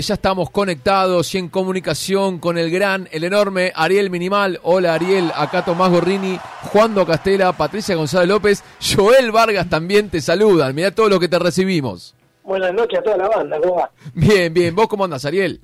Ya estamos conectados y en comunicación con el gran, el enorme Ariel Minimal. Hola Ariel, acá Tomás Gorrini, Juan Do Castela, Patricia González López, Joel Vargas también te saludan. Mirá todo lo que te recibimos. Buenas noches a toda la banda, ¿cómo va? Bien, bien. ¿Vos cómo andas, Ariel?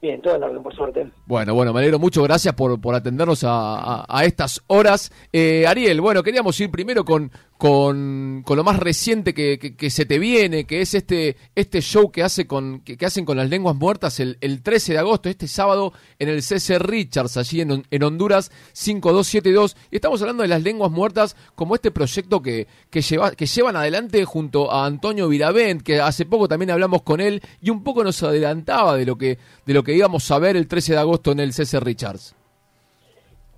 Bien, todo en orden, por suerte. Bueno, bueno, me alegro mucho. Gracias por, por atendernos a, a, estas horas. Eh, Ariel, bueno, queríamos ir primero con, con, con lo más reciente que, que, se te viene, que es este, este show que, hace con, que, hacen con las lenguas muertas el, el, 13 de agosto, este sábado, en el CC Richards, allí en, en Honduras 5272. Y estamos hablando de las lenguas muertas como este proyecto que, que, lleva, que llevan adelante junto a Antonio Viravent, que hace poco también hablamos con él y un poco nos adelantaba de lo que, de lo que íbamos a ver el 13 de agosto en el CC Richards.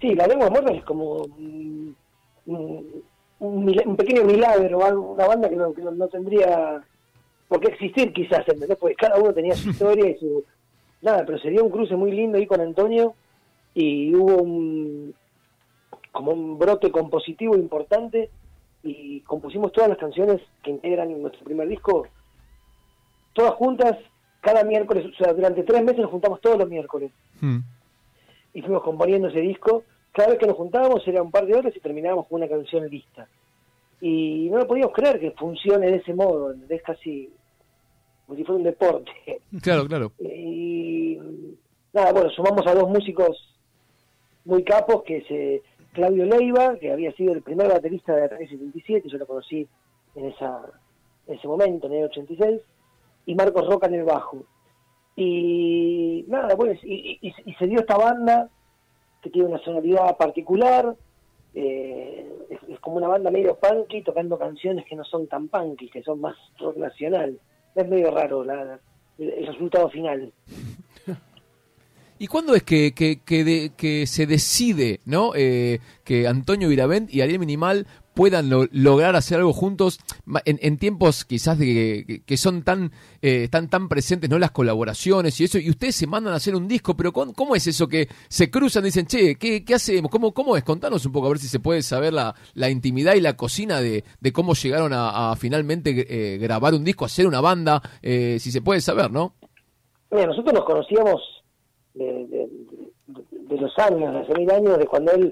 Sí, la lengua muerta es como un, pequeño milagro, algo, una banda que no, no, tendría por qué existir quizás, ¿entendés? Porque cada uno tenía su historia y su... Nada, pero sería un cruce muy lindo ahí con Antonio y hubo un como un brote compositivo importante y compusimos todas las canciones que integran nuestro primer disco, todas juntas, cada miércoles, o sea, durante tres meses nos juntamos todos los miércoles. Hmm. Y fuimos componiendo ese disco cada vez que nos juntábamos era un par de horas y terminábamos con una canción lista. Y no lo podíamos creer que funcione de ese modo, es casi como si fuera un deporte. Claro, claro. Y nada, bueno, sumamos a dos músicos muy capos, que es eh, Claudio Leiva, que había sido el primer baterista de Ataque 77, yo lo conocí en, esa, en ese momento, en el 86, y Marcos Roca en el bajo. Y nada, pues, y se dio esta banda que tiene una sonoridad particular, eh, es, como una banda medio punky tocando canciones que no son tan punky, que son más rock nacional. Es medio raro la, el, resultado final. ¿Y cuándo es que, que, que, se decide ¿no? Eh, que Antonio Viravent y Ariel Minimal puedan lograr hacer algo juntos en, tiempos quizás de que, son tan eh, tan tan presentes no las colaboraciones y eso y ustedes se mandan a hacer un disco pero ¿cómo, es eso que se cruzan y dicen che qué, qué hacemos cómo cómo es contanos un poco a ver si se puede saber la, la intimidad y la cocina de, de cómo llegaron a, finalmente eh, grabar un disco hacer una banda eh, si se puede saber no Mira, nosotros nos conocíamos de, de los años de hace mil años de cuando él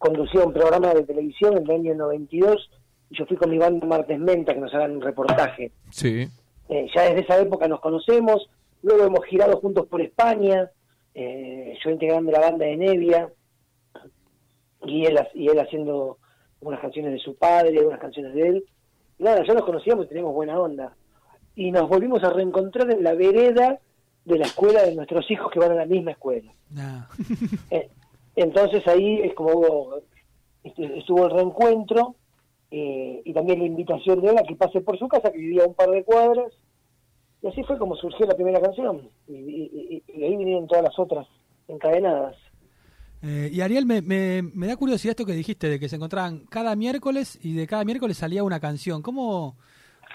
conducía un programa de televisión en el año 92 y yo fui con mi banda Martes Menta que nos hagan un reportaje. Sí. Eh, ya desde esa época nos conocemos, luego hemos girado juntos por España, eh, yo integrando la banda de Nevia y él, y él haciendo unas canciones de su padre, unas canciones de él. nada, ya nos conocíamos y teníamos buena onda. Y nos volvimos a reencontrar en la vereda de la escuela de nuestros hijos que van a la misma escuela. Ah. Eh, entonces ahí es como hubo, este, estuvo el reencuentro eh, y también la invitación de él a que pase por su casa, que vivía un par de cuadras. Y así fue como surgió la primera canción. Y, ahí vinieron todas las otras encadenadas. Eh, y Ariel, me, me, me, da curiosidad esto que dijiste, de que se encontraban cada miércoles y de cada miércoles salía una canción. ¿Cómo,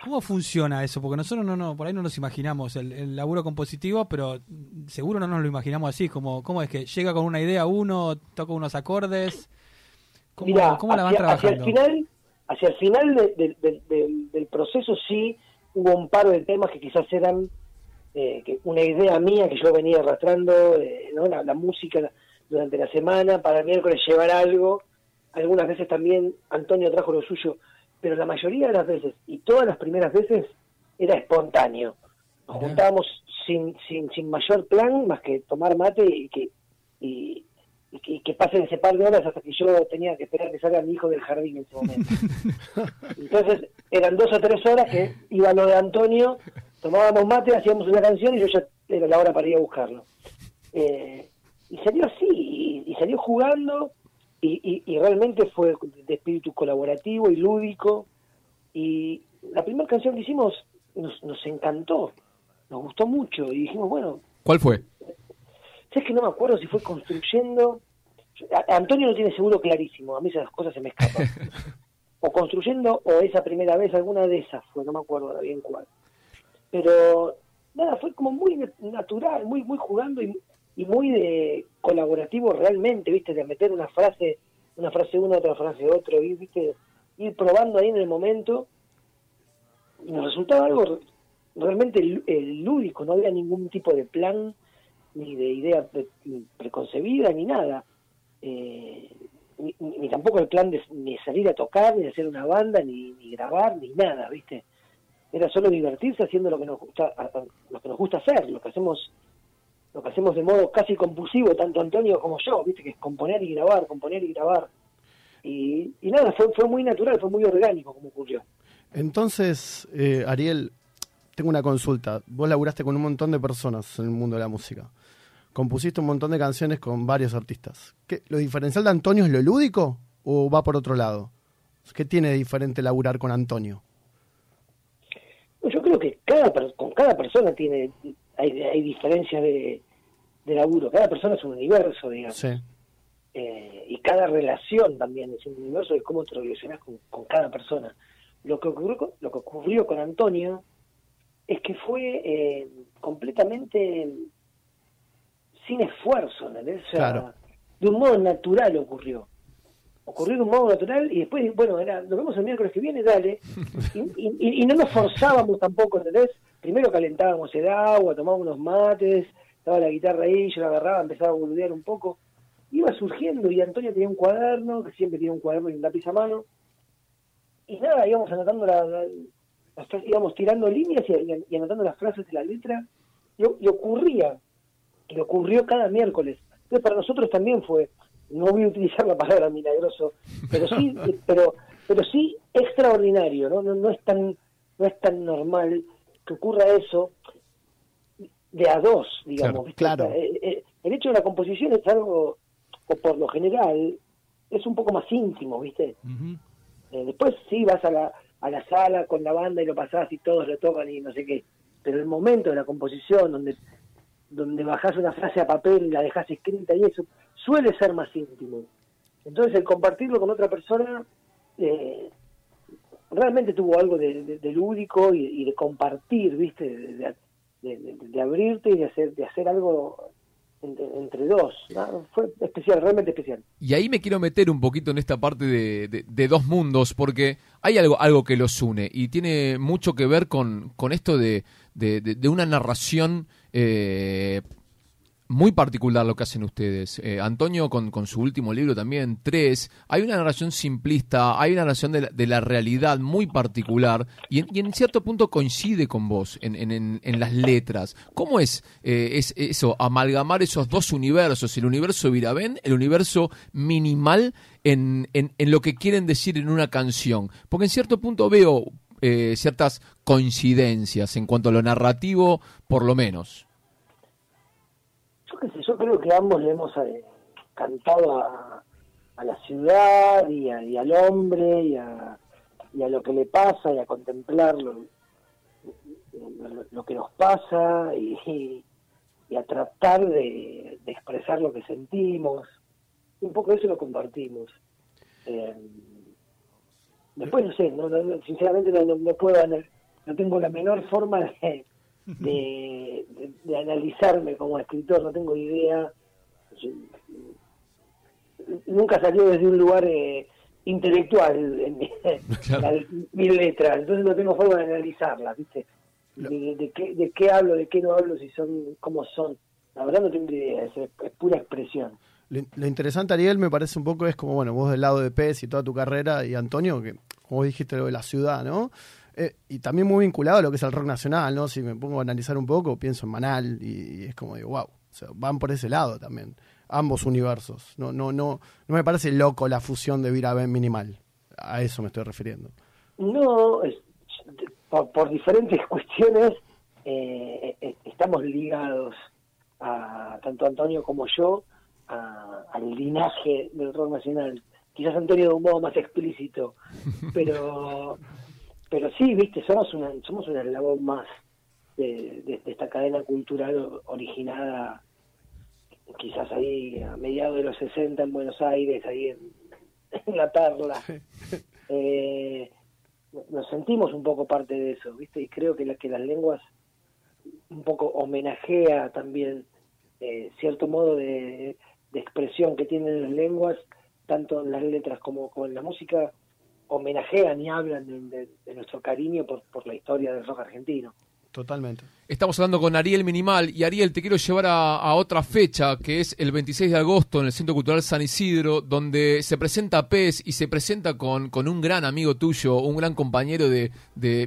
¿Cómo funciona eso? Porque nosotros no, no, por ahí no nos imaginamos el, laburo compositivo, pero seguro no nos lo imaginamos así. Como, ¿Cómo es que llega con una idea uno, toca unos acordes? ¿Cómo, la van trabajando? Hacia el final, hacia el final del proceso sí hubo un par de temas que quizás eran eh, que una idea mía que yo venía arrastrando, eh, ¿no? la, la música durante la semana, para el miércoles llevar algo. Algunas veces también Antonio trajo lo suyo pero la mayoría de las veces, y todas las primeras veces, era espontáneo. Nos juntábamos sin, sin, sin mayor plan más que tomar mate y que, y, que pasen ese par de horas hasta que yo tenía que esperar que salga mi hijo del jardín en ese momento. Entonces eran dos o tres horas que iba lo de Antonio, tomábamos mate, hacíamos una canción y yo ya era la hora para ir a buscarlo. Eh, y salió así, y salió jugando, y, realmente fue de espíritu colaborativo y lúdico. Y la primera canción que hicimos nos, nos encantó, nos gustó mucho y dijimos, bueno... ¿Cuál fue? Es que no me acuerdo si fue construyendo... Antonio lo tiene seguro clarísimo, a mí esas cosas se me escapan. o construyendo o esa primera vez, alguna de esas fue, no me acuerdo bien cuál. Pero nada, fue como muy natural, muy muy jugando y, y muy de colaborativo realmente, ¿viste? De meter una frase, una frase una, otra frase otro, y, ¿viste? Ir probando ahí en el momento. Y nos resultaba algo realmente el, lúdico, no había ningún tipo de plan ni de idea preconcebida ni nada. Eh, ni, tampoco el plan de ni salir a tocar, ni de hacer una banda, ni, ni grabar, ni nada, ¿viste? Era solo divertirse haciendo lo que nos gusta, lo que nos gusta hacer, lo que hacemos lo que hacemos de modo casi compulsivo, tanto Antonio como yo, ¿viste? Que es componer y grabar, componer y grabar. Y, nada, fue, fue muy natural, fue muy orgánico como ocurrió. Entonces, eh, Ariel, tengo una consulta. Vos laburaste con un montón de personas en el mundo de la música compusiste un montón de canciones con varios artistas. ¿Qué, ¿Lo diferencial de Antonio es lo lúdico o va por otro lado? ¿Qué tiene de diferente laburar con Antonio? Yo creo que cada con cada persona tiene hay, hay diferencias de, de laburo. Cada persona es un universo, digamos. Sí. Eh, y cada relación también es un universo de cómo te relacionas con, con, cada persona. Lo que ocurrió, lo que ocurrió con Antonio es que fue eh, completamente sin esfuerzo, ¿entendés? de un modo natural ocurrió. Ocurrió de un modo natural y después, bueno, era, nos vemos el miércoles que viene, dale. Y, no nos forzábamos tampoco, ¿entendés? Primero calentábamos el agua, tomábamos unos mates, estaba la guitarra ahí, yo la agarraba, empezaba a boludear un poco. Iba surgiendo y Antonio tenía un cuaderno, que siempre tiene un cuaderno y un lápiz a mano. Y nada, íbamos anotando la, íbamos tirando líneas y, anotando las frases de la letra. y ocurría que ocurrió cada miércoles. Entonces para nosotros también fue, no voy a utilizar la palabra milagroso, pero sí, pero, pero sí extraordinario, ¿no? No, es tan, no es tan normal que ocurra eso de a dos, digamos. Claro, eh, eh, El, hecho de la composición es algo, o por lo general, es un poco más íntimo, ¿viste? Eh, después sí vas a la, a la sala con la banda y lo pasás y todos lo tocan y no sé qué. Pero el momento de la composición, donde donde bajás una frase a papel y la dejas escrita y eso, suele ser más íntimo. Entonces el compartirlo con otra persona eh, realmente tuvo algo de, lúdico y, de compartir, ¿viste? De, abrirte y de hacer, de hacer algo entre, dos. Fue especial, realmente especial. Y ahí me quiero meter un poquito en esta parte de, dos mundos, porque hay algo, algo que los une y tiene mucho que ver con, con esto de, una narración eh, muy particular lo que hacen ustedes. Eh, Antonio con, con, su último libro también, Tres, hay una narración simplista, hay una narración de la, realidad muy particular y en, cierto punto coincide con vos en, en, en las letras. ¿Cómo es, eh, es eso, amalgamar esos dos universos, el universo Virabén, el universo minimal en, en, lo que quieren decir en una canción? Porque en cierto punto veo eh, ciertas coincidencias en cuanto a lo narrativo, por lo menos. Yo creo que ambos le hemos eh, cantado a, la ciudad y, al hombre y a, lo que le pasa y a contemplar lo, que nos pasa y, a tratar de, expresar lo que sentimos. Un poco eso lo compartimos. Eh, Después no sé, no, sinceramente no, puedo, no tengo la menor forma de, de, analizarme como escritor, no tengo idea. nunca salió desde un lugar eh, intelectual en mi, letra, entonces no tengo forma de analizarla, ¿viste? De, qué, de qué hablo, de qué no hablo, si son, cómo son. La verdad no tengo idea, es pura expresión. Lo, interesante, Ariel, me parece un poco es como, bueno, vos del lado de PES y toda tu carrera, y Antonio, que como dijiste, lo de la ciudad, ¿no? Eh, y también muy vinculado a lo que es el rock nacional, ¿no? Si me pongo a analizar un poco, pienso en Manal y, es como digo, wow, o sea, van por ese lado también, ambos universos. No, no, no, no me parece loco la fusión de Vira Minimal. A eso me estoy refiriendo. No, por, diferentes cuestiones eh, eh, estamos ligados a tanto Antonio como yo al linaje del rock nacional. Quizás Antonio de un modo más explícito, pero pero sí, viste, somos una somos un eslabón más de, esta cadena cultural originada quizás ahí a mediados de los 60 en Buenos Aires, ahí en, La Perla. Eh, nos sentimos un poco parte de eso, ¿viste? Y creo que, la, que las lenguas un poco homenajea también eh, cierto modo de, de expresión que tienen las lenguas, tanto en las letras como, en la música, homenajean y hablan de, nuestro cariño por, por la historia del rock argentino. Totalmente. Estamos hablando con Ariel Minimal y Ariel, te quiero llevar a, otra fecha que es el 26 de agosto en el Centro Cultural San Isidro, donde se presenta PES y se presenta con, con un gran amigo tuyo, un gran compañero de,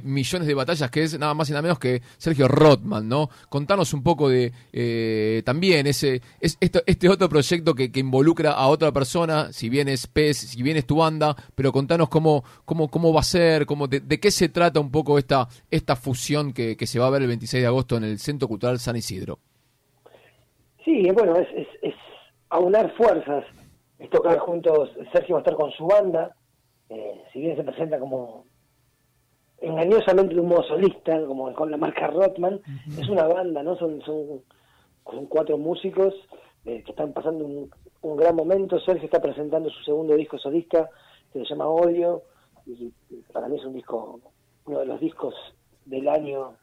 millones de batallas, que es nada más y nada menos que Sergio Rothman, ¿no? Contanos un poco de eh, también ese es, este otro proyecto que, involucra a otra persona, si bien es PES, si bien es tu banda, pero contanos cómo, cómo, cómo va a ser, cómo, de, qué se trata un poco esta, esta fusión que, que se va a ver el 26 de agosto en el Centro Cultural San Isidro. Sí, bueno, es, es, aunar fuerzas, es tocar juntos, Sergio va a estar con su banda, eh, si bien se presenta como engañosamente de un modo solista, como con la marca Rotman, es una banda, ¿no? Son, son, cuatro músicos eh, que están pasando un, un, gran momento. Sergio está presentando su segundo disco solista, que se llama Odio, y para mí es un disco, uno de los discos del año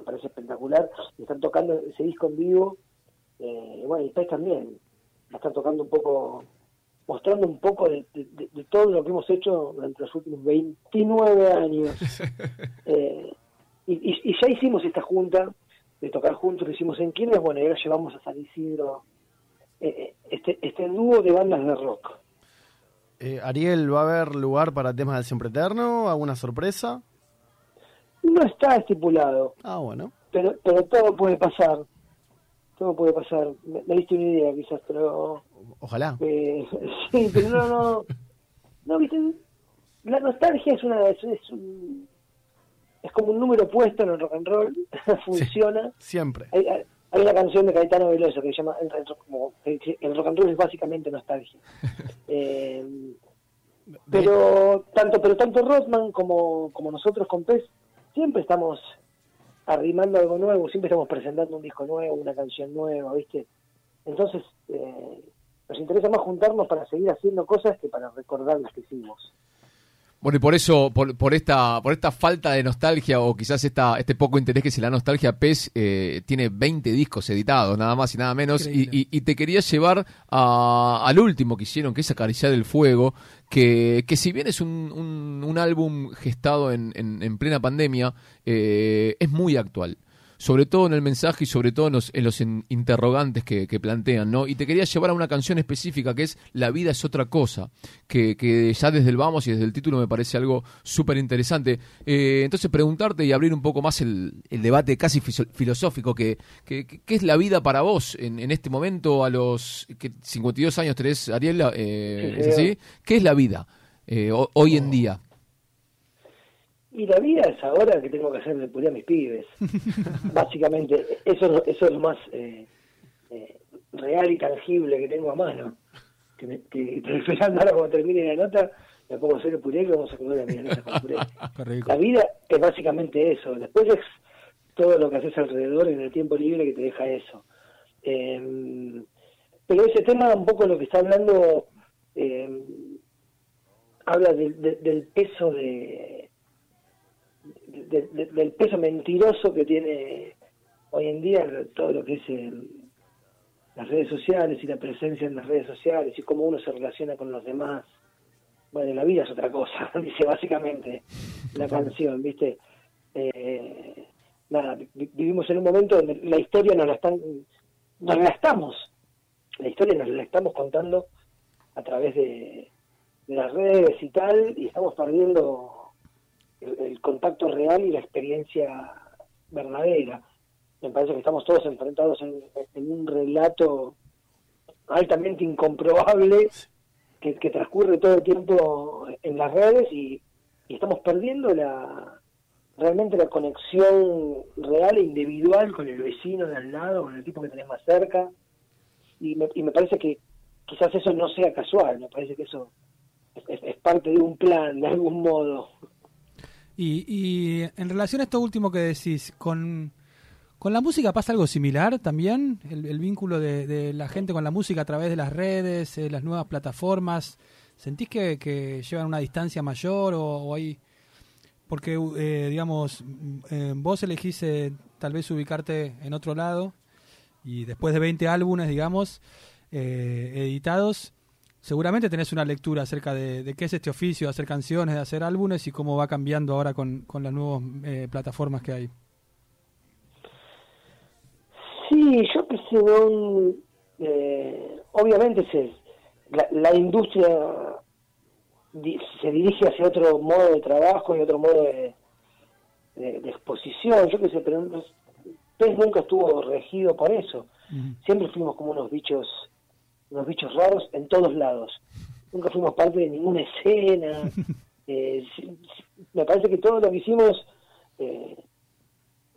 me parece espectacular. están tocando ese disco en vivo. Eh, bueno, y Pez también. están tocando un poco, mostrando un poco de, todo lo que hemos hecho durante los últimos 29 años. Eh, y, ya hicimos esta junta de tocar juntos, lo hicimos en Quilmes, bueno, y ahora llevamos a San Isidro eh, este, este dúo de bandas de rock. Ariel, ¿va a haber lugar para temas del siempre eterno? ¿Alguna sorpresa? No está estipulado. Ah, bueno. Pero, pero todo puede pasar. Todo puede pasar. Me, diste una idea, quizás, pero. Ojalá. Eh, sí, pero no, no. No, viste. La nostalgia es una. Es, es, un, es como un número puesto en el rock and roll. Funciona. siempre. Hay, hay, una canción de Caetano Veloso que se llama. El, como, el rock and roll es básicamente nostalgia. eh, pero tanto pero tanto Rothman como, como nosotros con Pez siempre estamos arrimando algo nuevo, siempre estamos presentando un disco nuevo, una canción nueva, ¿viste? Entonces, eh, nos interesa más juntarnos para seguir haciendo cosas que para recordar las que hicimos. Bueno, y por eso, por, por, esta por esta falta de nostalgia o quizás esta este poco interés que si la nostalgia, PES eh, tiene 20 discos editados, nada más y nada menos, y, y, te quería llevar a, al último que hicieron, que es Acariciar el Fuego, que, que si bien es un, un, un álbum gestado en, en, en plena pandemia, eh, es muy actual sobre todo en el mensaje y sobre todo en los, interrogantes que, plantean, ¿no? Y te quería llevar a una canción específica que es La vida es otra cosa, que, que ya desde el vamos y desde el título me parece algo súper interesante. Eh, entonces preguntarte y abrir un poco más el, debate casi filosófico, que, ¿qué es la vida para vos en, en este momento a los 52 años tenés, Ariel? Eh, ¿Es así? ¿Qué es la vida eh, hoy en día? Y la vida es ahora que tengo que hacer de puré a mis pibes. Básicamente, eso, eso es lo más eh, eh, real y tangible que tengo a mano. Que, me, que estoy esperando ahora cuando termine la nota, me pongo a hacer el puré y vamos a comer a mi nota con puré. la vida es básicamente eso. Después es todo lo que haces alrededor en el tiempo libre que te deja eso. Eh, pero ese tema, un poco lo que está hablando, eh, habla del peso de del peso mentiroso que tiene hoy en día todo lo que es las redes sociales y la presencia en las redes sociales y cómo uno se relaciona con los demás. Bueno, la vida es otra cosa, dice básicamente la canción, ¿viste? Eh, nada, vivimos en un momento donde la historia nos la están, nos la estamos, la historia nos la estamos contando a través de, de las redes y tal, y estamos perdiendo el, contacto real y la experiencia verdadera. Me parece que estamos todos enfrentados en, un relato altamente incomprobable que, transcurre todo el tiempo en las redes y, estamos perdiendo la realmente la conexión real e individual con el vecino de al lado, con el tipo que tenés más cerca. Y me, y me parece que quizás eso no sea casual, me parece que eso es parte de un plan, de algún modo. Y, en relación a esto último que decís, ¿con, con la música pasa algo similar también? El, vínculo de, la gente con la música a través de las redes, eh, las nuevas plataformas. ¿Sentís que, llevan una distancia mayor o, hay...? Porque, eh, digamos, eh, vos elegís tal vez ubicarte en otro lado y después de 20 álbumes, digamos, editados, seguramente tenés una lectura acerca de, qué es este oficio, de hacer canciones, de hacer álbumes y cómo va cambiando ahora con, las nuevas eh, plataformas que hay. Sí, yo que sé, no, eh, obviamente se, la, industria se dirige hacia otro modo de trabajo y otro modo de, exposición, yo qué sé, pero PES nunca estuvo regido por eso. Siempre fuimos como unos bichos, unos bichos raros en todos lados. Nunca fuimos parte de ninguna escena. Eh, me parece que todo lo que hicimos eh,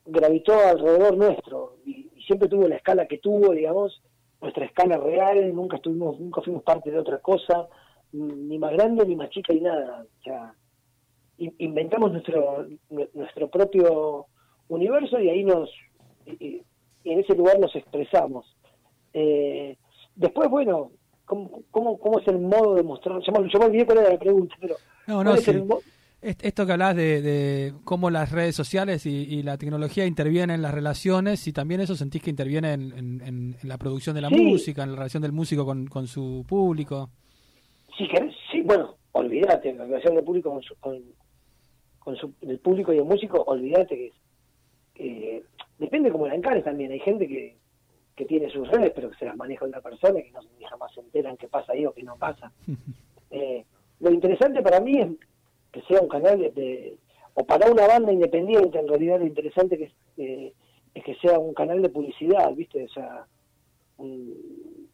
gravitó alrededor nuestro y, siempre tuvo la escala que tuvo, digamos, nuestra escala real, nunca estuvimos, nunca fuimos parte de otra cosa, ni más grande ni más chica ni nada. O sea, inventamos nuestro nuestro propio universo y ahí nos y, en ese lugar nos expresamos. Eh, después, bueno, ¿cómo, cómo, cómo es el modo de mostrar? Yo, me olvidé cuál era la pregunta, pero no, no, esto que hablas de, cómo las redes sociales y, la tecnología intervienen en las relaciones y también eso sentís que interviene en, la producción de la música, en la relación del músico con, con su público. Sí, sí, bueno, olvídate, la relación del público con, su, con, su, el público y el músico, olvídate que, depende cómo la encares también. Hay gente que, que tiene sus redes, pero que se las maneja otra persona y que no, jamás se enteran qué pasa ahí o qué no pasa. eh, lo interesante para mí es que sea un canal de, o para una banda independiente en realidad lo interesante que eh, es que sea un canal de publicidad viste o sea un,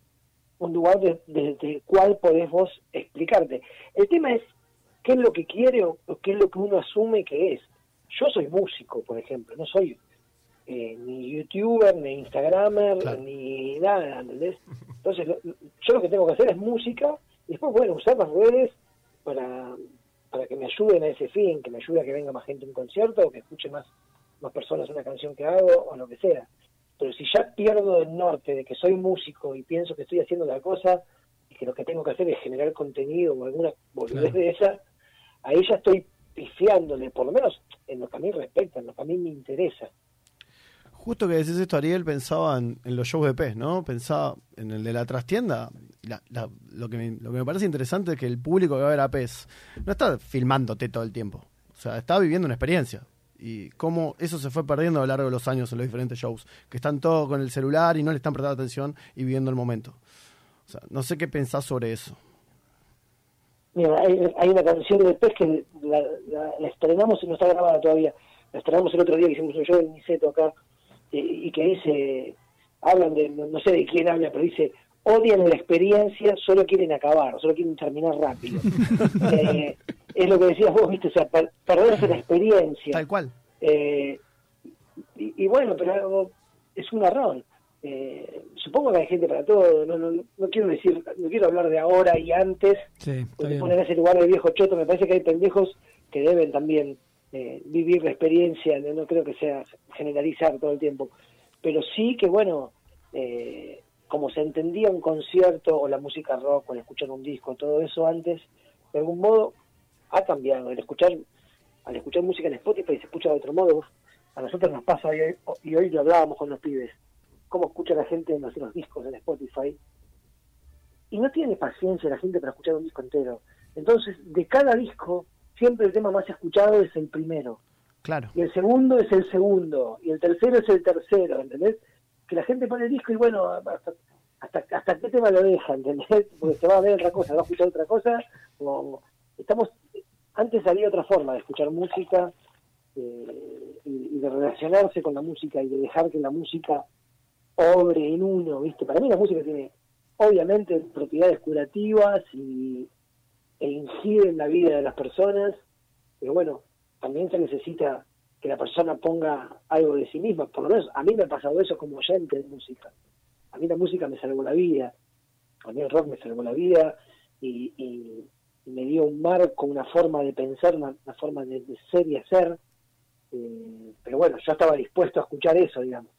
lugar desde el cual podés vos explicarte. El tema es qué es lo que quiere o, qué es lo que uno asume que es. Yo soy músico por ejemplo no soy eh, ni youtuber ni instagramer ni nada ¿entendés? entonces yo lo que tengo que hacer es música y después bueno usar las redes para, para que me ayuden a ese fin, que me ayude a que venga más gente a un concierto o que escuche más, más personas una canción que hago o lo que sea. Pero si ya pierdo el norte de que soy músico y pienso que estoy haciendo la cosa y que lo que tengo que hacer es generar contenido o alguna boludez de esa, ahí ya estoy pifiándole, por lo menos en lo que a mí respecta, en lo que a mí me interesa. Justo que decís esto, Ariel, pensaba en, los shows de PES, ¿no? Pensaba en el de la trastienda. lo, que me, lo que me parece interesante es que el público que va a ver a PES no está filmándote todo el tiempo. O sea, está viviendo una experiencia. Y cómo eso se fue perdiendo a lo largo de los años en los diferentes shows. Que están todos con el celular y no le están prestando atención y viviendo el momento. O sea, no sé qué pensás sobre eso. Mira, hay, una canción de PES que la, estrenamos y no está grabada todavía. La estrenamos el otro día que hicimos un show en Niceto acá y que dice, hablan de, no sé de quién habla, pero dice, odian la experiencia, solo quieren acabar, solo quieren terminar rápido. Eh, es lo que decías vos, viste, o sea, perderse la experiencia. Tal cual. Eh, y, bueno, pero es un error. Eh, supongo que hay gente para todo, no, no, no, quiero decir, no quiero hablar de ahora y antes, sí, poner ese lugar de viejo choto, me parece que hay pendejos que deben también eh, vivir la experiencia, no, creo que sea generalizar todo el tiempo, pero sí que bueno, eh, como se entendía un concierto o la música rock o el escuchar un disco, todo eso antes, de algún modo ha cambiado. El escuchar, al escuchar música en Spotify se escucha de otro modo. A nosotros nos pasa, y hoy, y hoy hablábamos con los pibes, cómo escucha la gente en nuestros discos en Spotify. Y no tiene paciencia la gente para escuchar un disco entero. Entonces, de cada disco siempre el tema más escuchado es el primero. Claro. Y el segundo es el segundo. Y el tercero es el tercero, ¿entendés? Que la gente pone el disco y bueno, hasta, hasta, qué tema lo deja, ¿entendés? Porque se va a ver otra cosa, va a escuchar otra cosa. O, estamos Antes había otra forma de escuchar música eh, y, de relacionarse con la música y de dejar que la música obre en uno, ¿viste? Para mí la música tiene obviamente propiedades curativas y e incide en la vida de las personas, pero bueno, también se necesita que la persona ponga algo de sí misma, por lo menos a mí me ha pasado eso como oyente de música. A mí la música me salvó la vida, a mí el rock me salvó la vida y, me dio un marco, una forma de pensar, una, forma de, ser y hacer. Eh, pero bueno, yo estaba dispuesto a escuchar eso, digamos.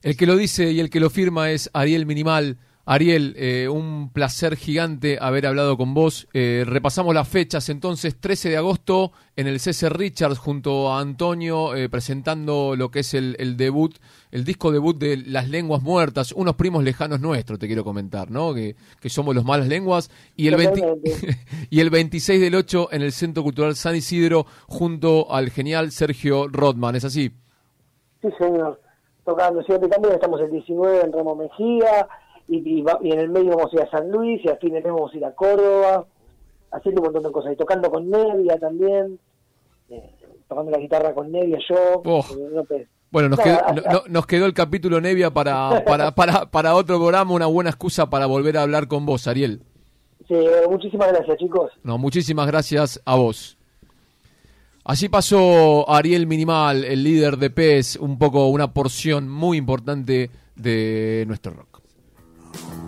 El que lo dice y el que lo firma es Ariel Minimal. Ariel, eh, un placer gigante haber hablado con vos. Eh, repasamos las fechas, entonces 13 de agosto en el CC Richards junto a Antonio eh, presentando lo que es el, debut, el disco debut de Las Lenguas Muertas, unos primos lejanos nuestros, te quiero comentar, ¿no? Que, somos los malas lenguas. Y el, y el 26 del 8 en el Centro Cultural San Isidro junto al genial Sergio Rodman, ¿es así? Sí, señor tocando siempre también, estamos el 19 en Ramo Mejía, y, en el medio vamos a ir a San Luis, y al fin de mes vamos a ir a Córdoba, haciendo un montón de cosas, y tocando con Nevia también, eh, tocando la guitarra con Nevia yo. Oh. bueno, nos, quedó, nos quedó el capítulo Nevia para, para, para, para otro programa, una buena excusa para volver a hablar con vos, Ariel. Sí, muchísimas gracias, chicos. No, muchísimas gracias a vos. Así pasó Ariel Minimal, el líder de PES, un poco una porción muy importante de nuestro rock. Thank you.